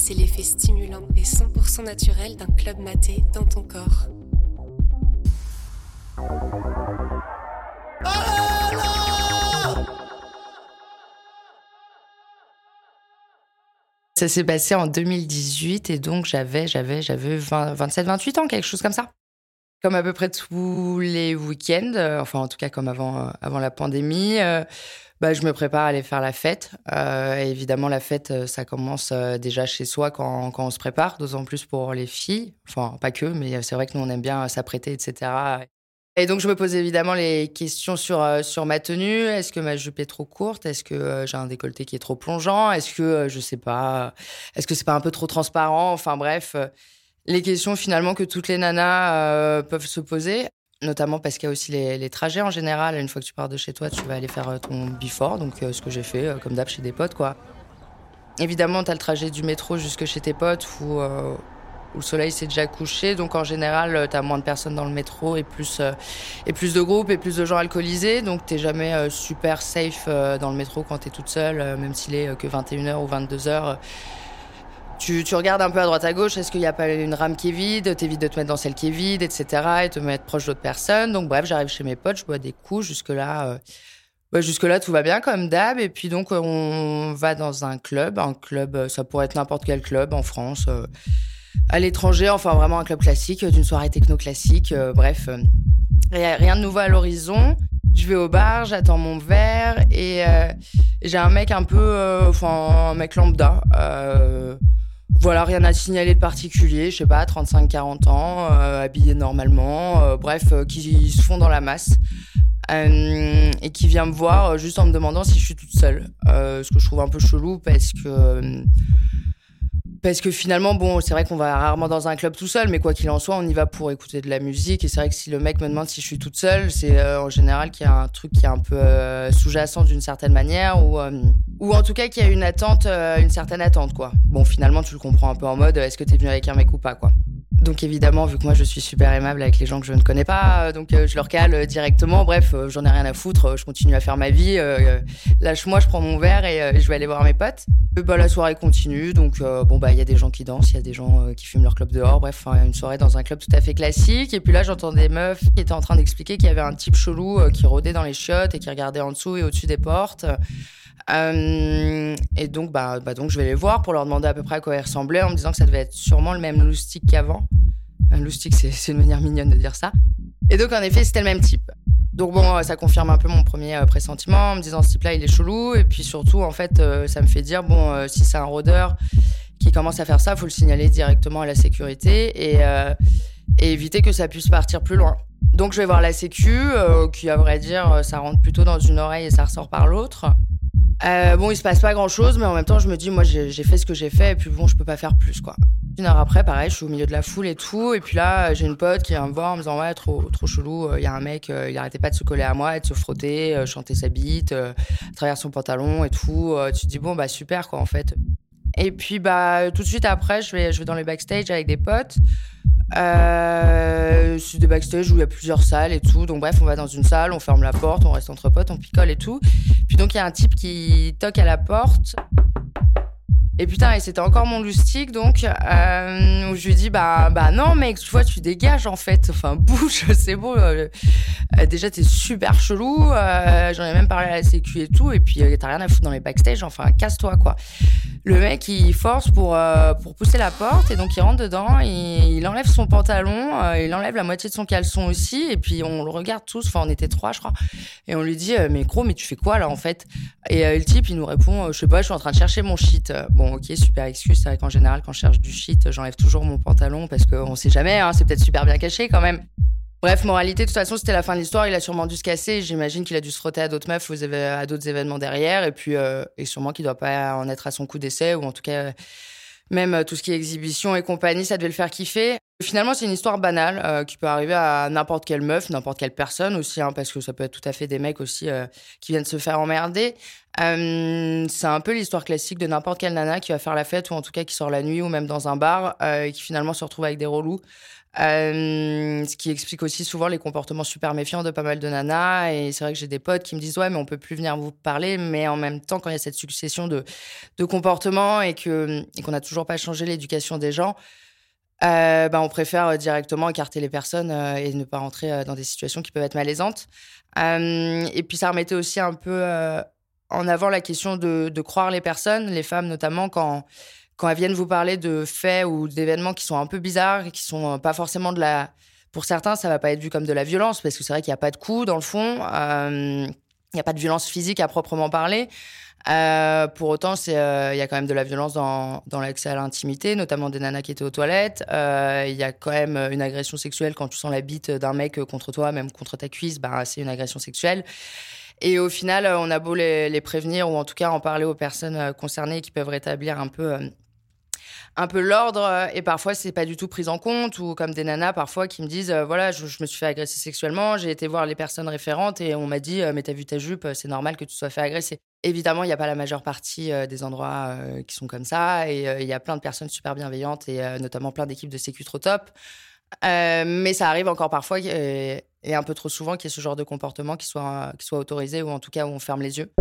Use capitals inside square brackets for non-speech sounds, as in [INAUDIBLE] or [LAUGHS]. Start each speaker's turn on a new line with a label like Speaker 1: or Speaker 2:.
Speaker 1: c'est l'effet stimulant et 100% naturel d'un club maté dans ton corps.
Speaker 2: Ça s'est passé en 2018 et donc j'avais j'avais j'avais 27 28 ans quelque chose comme ça. Comme à peu près tous les week-ends, euh, enfin en tout cas comme avant euh, avant la pandémie, euh, bah, je me prépare à aller faire la fête. évidemment la fête ça commence déjà chez soi quand, quand on se prépare, d'autant plus pour les filles. Enfin pas que, mais c'est vrai que nous on aime bien s'apprêter etc. Et donc, je me pose évidemment les questions sur, sur ma tenue. Est-ce que ma jupe est trop courte? Est-ce que j'ai un décolleté qui est trop plongeant? Est-ce que, je sais pas, est-ce que c'est pas un peu trop transparent? Enfin, bref, les questions finalement que toutes les nanas peuvent se poser. Notamment parce qu'il y a aussi les, trajets en général. Une fois que tu pars de chez toi, tu vas aller faire ton before. Donc, ce que j'ai fait, comme d'hab, chez des potes, quoi. Évidemment, tu as le trajet du métro jusque chez tes potes ou où le soleil s'est déjà couché. Donc en général, euh, tu as moins de personnes dans le métro et plus, euh, de groupes et plus de gens alcoolisés. Donc tu jamais euh, super safe dans le métro quand tu es toute seule, même s'il est que 21h ou 22h. Tu, regardes un peu à droite à gauche, est-ce qu'il n'y a pas une rame qui est vide, t'évites de te mettre dans celle qui est vide, etc. et te mettre proche d'autres personnes. Donc bref, j'arrive chez mes potes, je bois des coups, jusque-là... jusque-là, tout va bien comme d'hab. Et puis donc, on va dans un club. Un club, ça pourrait être n'importe quel club en France à l'étranger, enfin vraiment un club classique, d'une soirée techno classique, euh, bref, euh, rien de nouveau à l'horizon. Je vais au bar, j'attends mon verre et euh, j'ai un mec un peu, enfin un mec lambda. Voilà, rien à signaler de particulier, je sais pas, 35-40 ans, habillé normalement, bref, qui se font dans la masse. et qui vient me voir juste en me demandant si je suis toute seule. ce que je trouve un peu chelou parce que parce que finalement, bon, c'est vrai qu'on va rarement dans un club tout seul, mais quoi qu'il en soit, on y va pour écouter de la musique. Et c'est vrai que si le mec me demande si je suis toute seule, c'est euh, en général qu'il y a un truc qui est un peu euh, sous-jacent d'une certaine manière, ou, euh, ou en tout cas qu'il y a une attente, une certaine attente, quoi. Bon, finalement, tu le comprends un peu en mode, est-ce que t'es venu avec un mec ou pas, quoi. Donc évidemment, vu que moi je suis super aimable avec les gens que je ne connais pas, euh, donc euh, je leur cale euh, directement. Bref, j'en ai rien à foutre, je continue à faire ma vie. Lâche-moi, je prends mon verre et je vais aller voir mes potes. bah, la soirée continue, donc bon bah il y a des gens qui dansent, il y a des gens qui fument leur club dehors. Bref, une soirée dans un club tout à fait classique. Et puis là, j'entends des meufs qui étaient en train d'expliquer qu'il y avait un type chelou qui rôdait dans les chiottes et qui regardait en dessous et au-dessus des portes. Euh, et donc, bah, bah, donc, je vais les voir pour leur demander à peu près à quoi ils ressemblaient, en me disant que ça devait être sûrement le même loustic qu'avant. Un loustic, c'est une manière mignonne de dire ça. Et donc, en effet, c'était le même type. Donc bon, ça confirme un peu mon premier euh, pressentiment en me disant ce type-là, il est chelou. Et puis surtout, en fait, euh, ça me fait dire, bon, si c'est un rôdeur qui commence à faire ça, faut le signaler directement à la sécurité et éviter que ça puisse partir plus loin. Donc je vais voir la sécu, qui à vrai dire, ça rentre plutôt dans une oreille et ça ressort par l'autre. Euh, bon, il se passe pas grand chose, mais en même temps, je me dis, moi, j'ai fait ce que j'ai fait, et puis bon, je peux pas faire plus, quoi. Une heure après, pareil, je suis au milieu de la foule et tout, et puis là, j'ai une pote qui vient me voir en me disant, ouais, trop, trop chelou, il y a un mec, euh, il arrêtait pas de se coller à moi de se frotter, euh, chanter sa bite, travers son pantalon et tout. tu te dis, bon, bah, super, quoi, en fait. Et puis, bah, tout de suite après, je vais, je vais dans les backstage avec des potes. Euh, c'est des backstage où il y a plusieurs salles et tout. Donc bref, on va dans une salle, on ferme la porte, on reste entre potes, on picole et tout. Puis donc il y a un type qui toque à la porte. Et putain, et c'était encore mon loustic, donc euh, je lui dis bah bah non mec, tu vois, tu dégages en fait, enfin [LAUGHS] bouge, c'est bon. Euh, euh, déjà t'es super chelou, euh, j'en ai même parlé à la sécu et tout, et puis t'as rien à foutre dans les backstage, enfin casse-toi quoi. Le mec il force pour pour pousser la porte et donc il rentre dedans, il, il enlève son pantalon, il enlève la moitié de son caleçon aussi, et puis on le regarde tous, enfin on était trois je crois, et on lui dit mais gros mais tu fais quoi là en fait? Et le type il nous répond je sais pas, je suis en train de chercher mon shit. Bon ok, super excuse. C'est vrai qu'en général, quand je cherche du shit, j'enlève toujours mon pantalon parce qu'on sait jamais, hein, c'est peut-être super bien caché quand même. Bref, moralité, de toute façon, c'était la fin de l'histoire. Il a sûrement dû se casser. J'imagine qu'il a dû se frotter à d'autres meufs, à d'autres événements derrière. Et puis, euh, et sûrement qu'il doit pas en être à son coup d'essai, ou en tout cas, même tout ce qui est exhibition et compagnie, ça devait le faire kiffer. Finalement, c'est une histoire banale euh, qui peut arriver à n'importe quelle meuf, n'importe quelle personne aussi, hein, parce que ça peut être tout à fait des mecs aussi euh, qui viennent se faire emmerder. Euh, c'est un peu l'histoire classique de n'importe quelle nana qui va faire la fête ou en tout cas qui sort la nuit ou même dans un bar et qui finalement se retrouve avec des relous. Ce qui explique aussi souvent les comportements super méfiants de pas mal de nanas. Et c'est vrai que j'ai des potes qui me disent Ouais, mais on peut plus venir vous parler. Mais en même temps, quand il y a cette succession de, de comportements et qu'on et qu'on n'a toujours pas changé l'éducation des gens, euh, bah, on préfère euh, directement écarter les personnes euh, et ne pas rentrer dans des situations qui peuvent être malaisantes. et puis ça remettait aussi un peu en avant la question de, croire les personnes, les femmes notamment, quand, quand elles viennent vous parler de faits ou d'événements qui sont un peu bizarres et qui sont pas forcément de la... Pour certains, ça va pas être vu comme de la violence, parce que c'est vrai qu'il n'y a pas de coup dans le fond, il n'y a pas de violence physique à proprement parler. Euh, pour autant, il euh, y a quand même de la violence dans, dans l'accès à l'intimité, notamment des nanas qui étaient aux toilettes. Il euh, y a quand même une agression sexuelle quand tu sens la bite d'un mec contre toi, même contre ta cuisse, bah, c'est une agression sexuelle. Et au final, on a beau les, prévenir ou en tout cas en parler aux personnes concernées qui peuvent rétablir un peu un peu l'ordre euh, et parfois c'est pas du tout pris en compte ou comme des nanas parfois qui me disent euh, voilà je, me suis fait agresser sexuellement j'ai été voir les personnes référentes et on m'a dit euh, mais t'as vu ta jupe c'est normal que tu sois fait agresser évidemment il n'y a pas la majeure partie des endroits qui sont comme ça et il y a plein de personnes super bienveillantes et notamment plein d'équipes de sécu trop top mais ça arrive encore parfois et, un peu trop souvent qu'il y ait ce genre de comportement qui soit, qui soit autorisé ou en tout cas où on ferme les yeux.